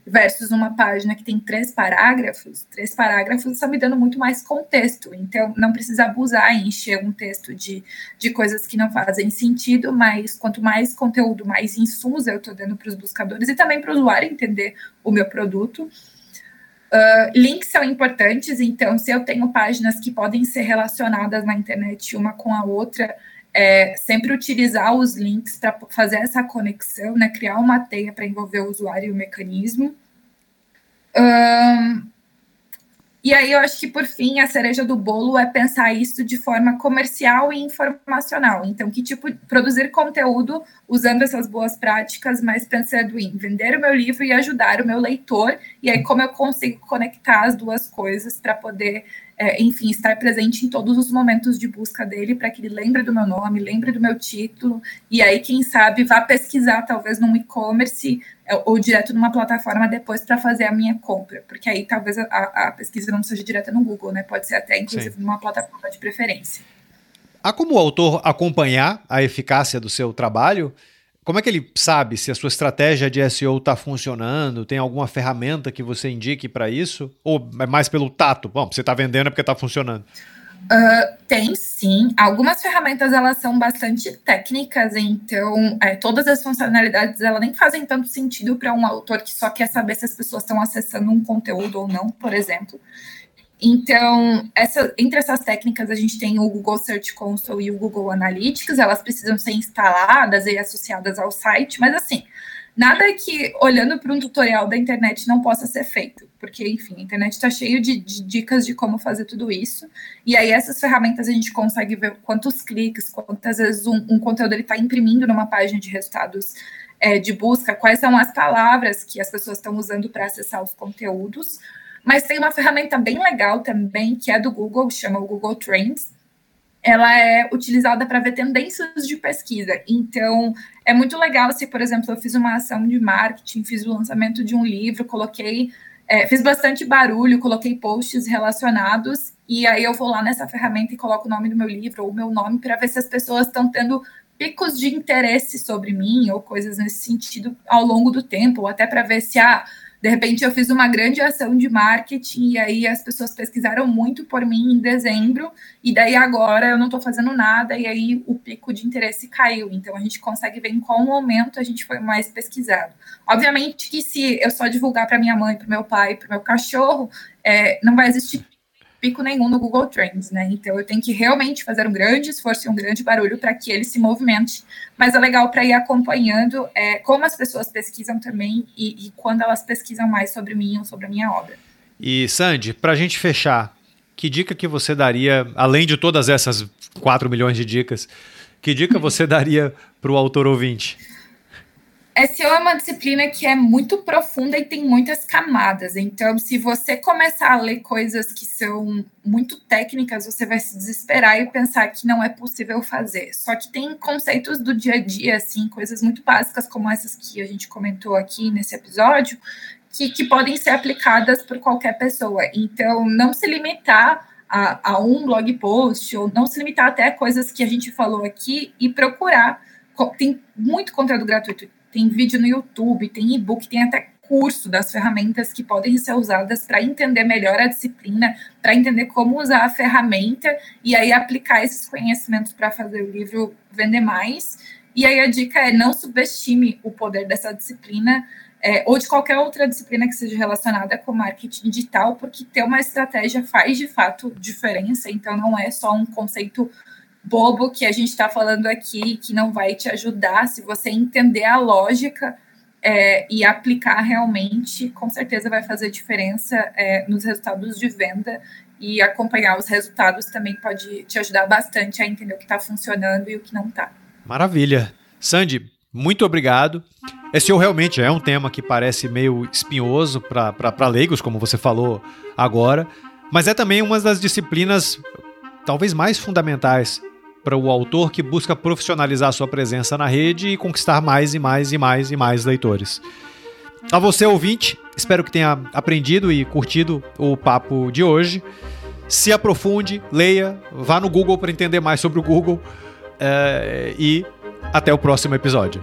B: versus uma página que tem três parágrafos, três parágrafos estão me dando muito mais contexto. Então, não precisa abusar e encher um texto de, de coisas que não fazem sentido, mas quanto mais conteúdo, mais insumos eu estou dando para os buscadores e também para o usuário entender o meu produto. Uh, links são importantes, então, se eu tenho páginas que podem ser relacionadas na internet uma com a outra, é, sempre utilizar os links para fazer essa conexão, né, criar uma teia para envolver o usuário e o mecanismo. Um, e aí eu acho que, por fim, a cereja do bolo é pensar isso de forma comercial e informacional. Então, que tipo produzir conteúdo usando essas boas práticas, mas pensando em vender o meu livro e ajudar o meu leitor, e aí como eu consigo conectar as duas coisas para poder é, enfim, estar presente em todos os momentos de busca dele para que ele lembre do meu nome, lembre do meu título, e aí, quem sabe, vá pesquisar talvez num e-commerce é, ou direto numa plataforma depois para fazer a minha compra, porque aí talvez a, a, pesquisa não seja direta no Google, né? Pode ser até, inclusive, Sim. numa plataforma de preferência.
A: Há como o autor acompanhar a eficácia do seu trabalho? Como é que ele sabe se a sua estratégia de SEO está funcionando? Tem alguma ferramenta que você indique para isso? Ou é mais pelo tato? Bom, você está vendendo é porque está funcionando.
B: Uh, tem sim. Algumas ferramentas elas são bastante técnicas, então é, todas as funcionalidades elas nem fazem tanto sentido para um autor que só quer saber se as pessoas estão acessando um conteúdo ou não, por exemplo. Então, essa, entre essas técnicas, a gente tem o Google Search Console e o Google Analytics, elas precisam ser instaladas e associadas ao site, mas assim, nada que olhando para um tutorial da internet não possa ser feito, porque, enfim, a internet está cheio de, de, dicas de como fazer tudo isso, e aí essas ferramentas a gente consegue ver quantos cliques, quantas vezes um, um conteúdo ele está imprimindo numa página de resultados é, de busca, quais são as palavras que as pessoas estão usando para acessar os conteúdos, mas tem uma ferramenta bem legal também, que é do Google, chama o Google Trends. Ela é utilizada para ver tendências de pesquisa. Então, é muito legal se, por exemplo, eu fiz uma ação de marketing, fiz o lançamento de um livro, coloquei, é, fiz bastante barulho, coloquei posts relacionados, e aí eu vou lá nessa ferramenta e coloco o nome do meu livro ou o meu nome para ver se as pessoas estão tendo picos de interesse sobre mim ou coisas nesse sentido ao longo do tempo, ou até para ver se ah, de repente, eu fiz uma grande ação de marketing e aí as pessoas pesquisaram muito por mim em dezembro, e daí agora eu não estou fazendo nada, e aí o pico de interesse caiu. Então, a gente consegue ver em qual momento a gente foi mais pesquisado. Obviamente que se eu só divulgar para minha mãe, para meu pai, para meu cachorro, é, não vai existir pico nenhum no Google Trends, né? Então eu tenho que realmente fazer um grande esforço e um grande barulho para que ele se movimente. Mas é legal para ir acompanhando é, como as pessoas pesquisam também e, e, quando elas pesquisam mais sobre mim ou sobre a minha obra.
A: E Sandy, para a gente fechar, que dica que você daria, além de todas essas 4 milhões de dicas, que dica você daria para o autor ouvinte?
B: SEO é uma disciplina que é muito profunda e tem muitas camadas. Então, se você começar a ler coisas que são muito técnicas, você vai se desesperar e pensar que não é possível fazer. Só que tem conceitos do dia a dia, assim, coisas muito básicas como essas que a gente comentou aqui nesse episódio, que, que podem ser aplicadas por qualquer pessoa. Então, não se limitar a, a um blog post, ou não se limitar até a coisas que a gente falou aqui e procurar. Tem muito conteúdo gratuito tem vídeo no YouTube, tem e-book, tem até curso das ferramentas que podem ser usadas para entender melhor a disciplina, para entender como usar a ferramenta e aí aplicar esses conhecimentos para fazer o livro vender mais. E aí a dica é não subestime o poder dessa disciplina é, ou de qualquer outra disciplina que seja relacionada com marketing digital, porque ter uma estratégia faz de fato diferença, então não é só um conceito bobo que a gente está falando aqui, que não vai te ajudar, se você entender a lógica é, e aplicar realmente, com certeza vai fazer diferença é, nos resultados de venda e acompanhar os resultados também pode te ajudar bastante a entender o que está funcionando e o que não está.
A: Maravilha. Sandy, Muito obrigado. SEO realmente é um tema que parece meio espinhoso para leigos, como você falou agora, mas é também uma das disciplinas talvez mais fundamentais para o autor que busca profissionalizar sua presença na rede e conquistar mais e mais e mais e mais leitores. A você, ouvinte, espero que tenha aprendido e curtido o papo de hoje. Se aprofunde, leia, vá no Google para entender mais sobre o Google é, e até o próximo episódio.